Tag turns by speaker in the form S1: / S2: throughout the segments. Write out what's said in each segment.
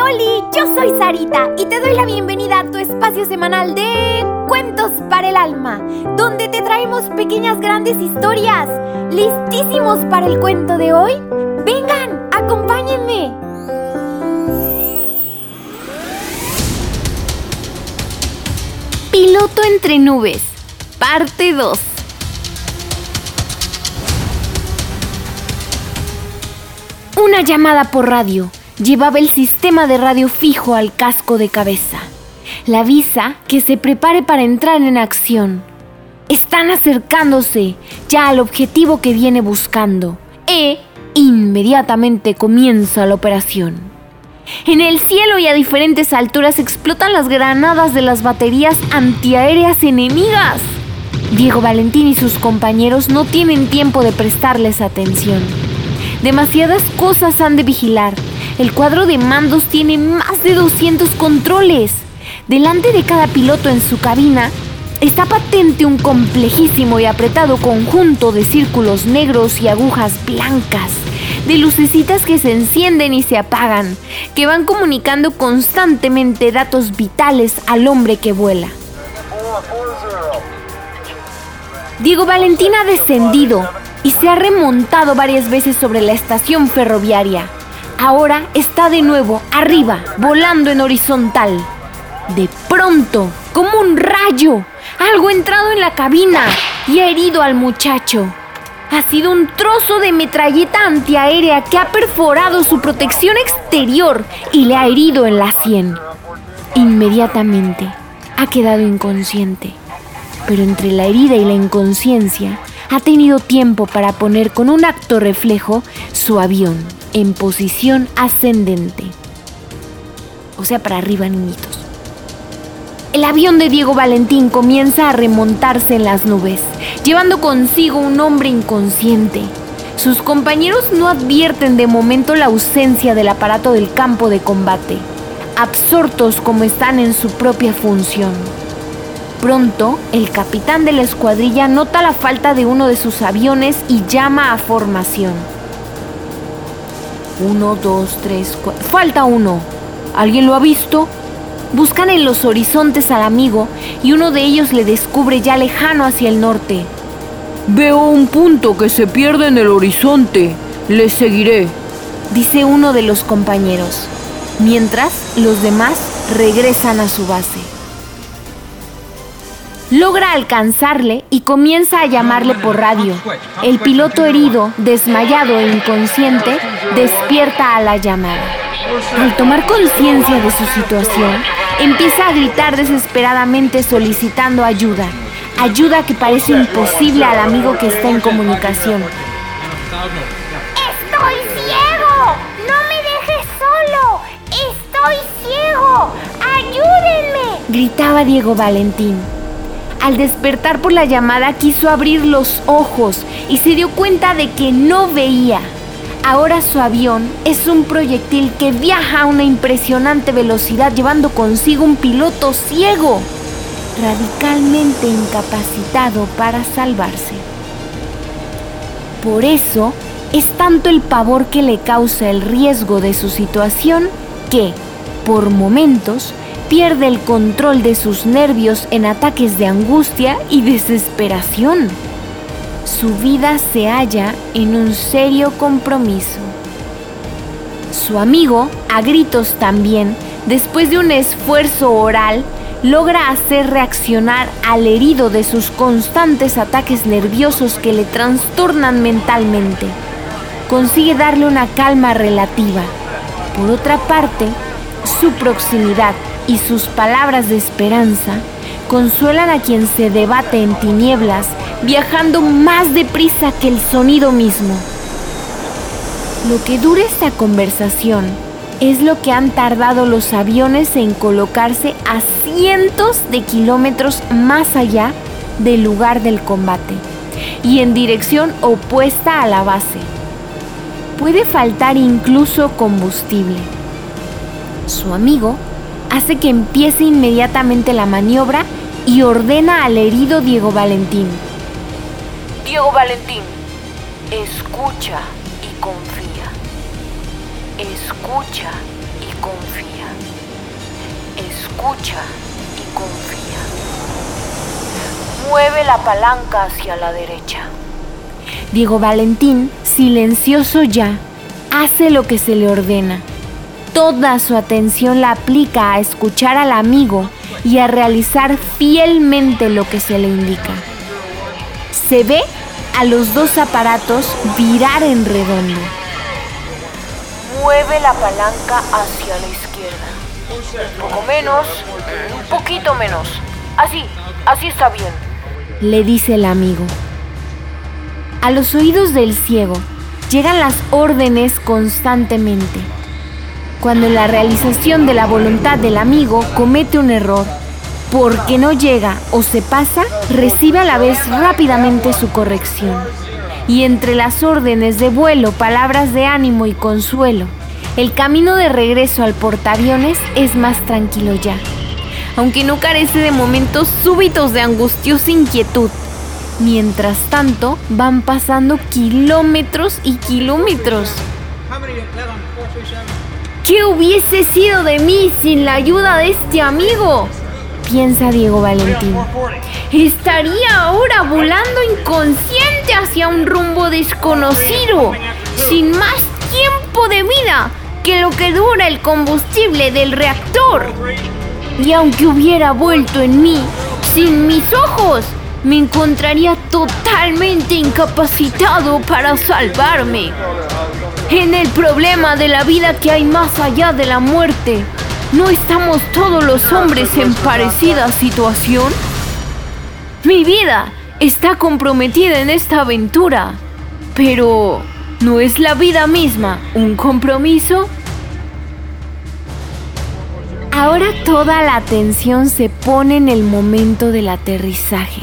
S1: Oli, yo soy Sarita y te doy la bienvenida a tu espacio semanal de Cuentos para el Alma, donde te traemos pequeñas grandes historias. ¿Listísimos para el cuento de hoy? Vengan, acompáñenme. Piloto entre nubes, parte 2. Una llamada por radio llevaba el sistema de radio fijo al casco de cabeza. La avisa que se prepare para entrar en acción. Están acercándose ya al objetivo que viene buscando. E inmediatamente comienza la operación. En el cielo y a diferentes alturas explotan las granadas de las baterías antiaéreas enemigas. Diego Valentín y sus compañeros no tienen tiempo de prestarles atención. Demasiadas cosas han de vigilar. El cuadro de mandos tiene más de 200 controles. Delante de cada piloto en su cabina está patente un complejísimo y apretado conjunto de círculos negros y agujas blancas, de lucecitas que se encienden y se apagan, que van comunicando constantemente datos vitales al hombre que vuela. Diego Valentín ha descendido y se ha remontado varias veces sobre la estación ferroviaria. Ahora está de nuevo arriba, volando en horizontal. De pronto, como un rayo, algo ha entrado en la cabina y ha herido al muchacho. Ha sido un trozo de metralleta antiaérea que ha perforado su protección exterior y le ha herido en la sien. Inmediatamente ha quedado inconsciente. Pero entre la herida y la inconsciencia ha tenido tiempo para poner con un acto reflejo su avión en posición ascendente. O sea, para arriba, niñitos. El avión de Diego Valentín comienza a remontarse en las nubes, llevando consigo un hombre inconsciente. Sus compañeros no advierten de momento la ausencia del aparato del campo de combate, absortos como están en su propia función. Pronto, el capitán de la escuadrilla nota la falta de uno de sus aviones y llama a formación. Uno, dos, tres, cuatro. Falta uno. ¿Alguien lo ha visto? Buscan en los horizontes al amigo y uno de ellos le descubre ya lejano hacia el norte.
S2: Veo un punto que se pierde en el horizonte. Le seguiré,
S1: dice uno de los compañeros, mientras los demás regresan a su base logra alcanzarle y comienza a llamarle por radio. El piloto herido, desmayado e inconsciente, despierta a la llamada. Al tomar conciencia de su situación, empieza a gritar desesperadamente solicitando ayuda. Ayuda que parece imposible al amigo que está en comunicación.
S3: ¡Estoy ciego! ¡No me dejes solo! ¡Estoy ciego! ¡Ayúdenme!
S1: Gritaba Diego Valentín. Al despertar por la llamada quiso abrir los ojos y se dio cuenta de que no veía. Ahora su avión es un proyectil que viaja a una impresionante velocidad llevando consigo un piloto ciego, radicalmente incapacitado para salvarse. Por eso es tanto el pavor que le causa el riesgo de su situación que, por momentos, pierde el control de sus nervios en ataques de angustia y desesperación. Su vida se halla en un serio compromiso. Su amigo, a gritos también, después de un esfuerzo oral, logra hacer reaccionar al herido de sus constantes ataques nerviosos que le trastornan mentalmente. Consigue darle una calma relativa. Por otra parte, su proximidad y sus palabras de esperanza consuelan a quien se debate en tinieblas, viajando más deprisa que el sonido mismo. Lo que dura esta conversación es lo que han tardado los aviones en colocarse a cientos de kilómetros más allá del lugar del combate y en dirección opuesta a la base. Puede faltar incluso combustible. Su amigo hace que empiece inmediatamente la maniobra y ordena al herido Diego Valentín.
S2: Diego Valentín, escucha y confía. Escucha y confía. Escucha y confía. Mueve la palanca hacia la derecha.
S1: Diego Valentín, silencioso ya, hace lo que se le ordena. Toda su atención la aplica a escuchar al amigo y a realizar fielmente lo que se le indica. Se ve a los dos aparatos virar en redondo.
S2: Mueve la palanca hacia la izquierda. Un poco menos, un poquito menos. Así, así está bien.
S1: Le dice el amigo. A los oídos del ciego llegan las órdenes constantemente. Cuando en la realización de la voluntad del amigo comete un error, porque no llega o se pasa, recibe a la vez rápidamente su corrección. Y entre las órdenes de vuelo, palabras de ánimo y consuelo, el camino de regreso al portaaviones es más tranquilo ya, aunque no carece de momentos súbitos de angustiosa inquietud. Mientras tanto, van pasando kilómetros y kilómetros. ¿Qué hubiese sido de mí sin la ayuda de este amigo? Piensa Diego Valentín. Estaría ahora volando inconsciente hacia un rumbo desconocido, sin más tiempo de vida que lo que dura el combustible del reactor. Y aunque hubiera vuelto en mí, sin mis ojos, me encontraría totalmente incapacitado para salvarme. En el problema de la vida que hay más allá de la muerte, ¿no estamos todos los hombres en parecida situación? Mi vida está comprometida en esta aventura, pero ¿no es la vida misma un compromiso? Ahora toda la atención se pone en el momento del aterrizaje.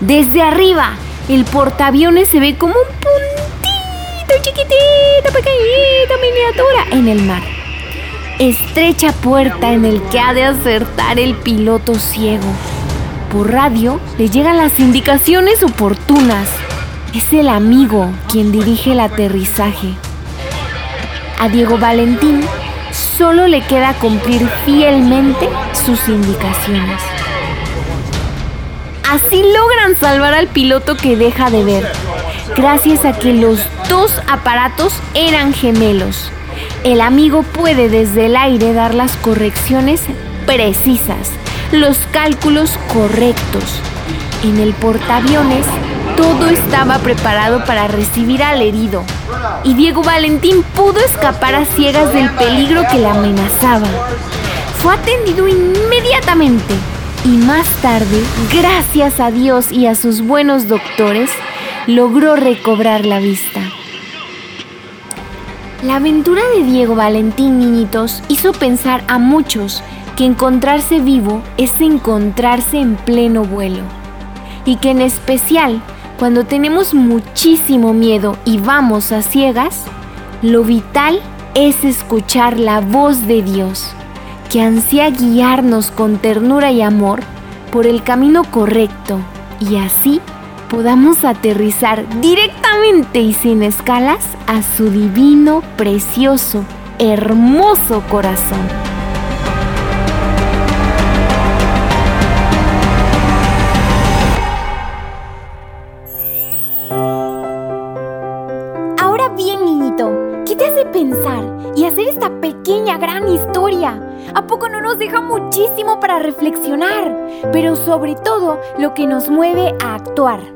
S1: Desde arriba, el portaaviones se ve como un puntito chiquitito, pequeñito, miniatura en el mar. Estrecha puerta en el que ha de acertar el piloto ciego. Por radio le llegan las indicaciones oportunas. Es el amigo quien dirige el aterrizaje. A Diego Valentín solo le queda cumplir fielmente sus indicaciones. Así logran salvar al piloto que deja de ver, gracias a que los dos aparatos eran gemelos. El amigo puede desde el aire dar las correcciones precisas, los cálculos correctos. En el portaaviones todo estaba preparado para recibir al herido y Diego Valentín pudo escapar a ciegas del peligro que le amenazaba. Fue atendido inmediatamente y más tarde, gracias a Dios y a sus buenos doctores, logró recobrar la vista. La aventura de Diego Valentín Niñitos hizo pensar a muchos que encontrarse vivo es encontrarse en pleno vuelo y que en especial cuando tenemos muchísimo miedo y vamos a ciegas, lo vital es escuchar la voz de Dios que ansía guiarnos con ternura y amor por el camino correcto y así podamos aterrizar directamente y sin escalas a su divino, precioso, hermoso corazón. Ahora bien, niñito, ¿qué te hace pensar y hacer esta pequeña gran historia? ¿A poco no nos deja muchísimo para reflexionar? Pero sobre todo lo que nos mueve a actuar.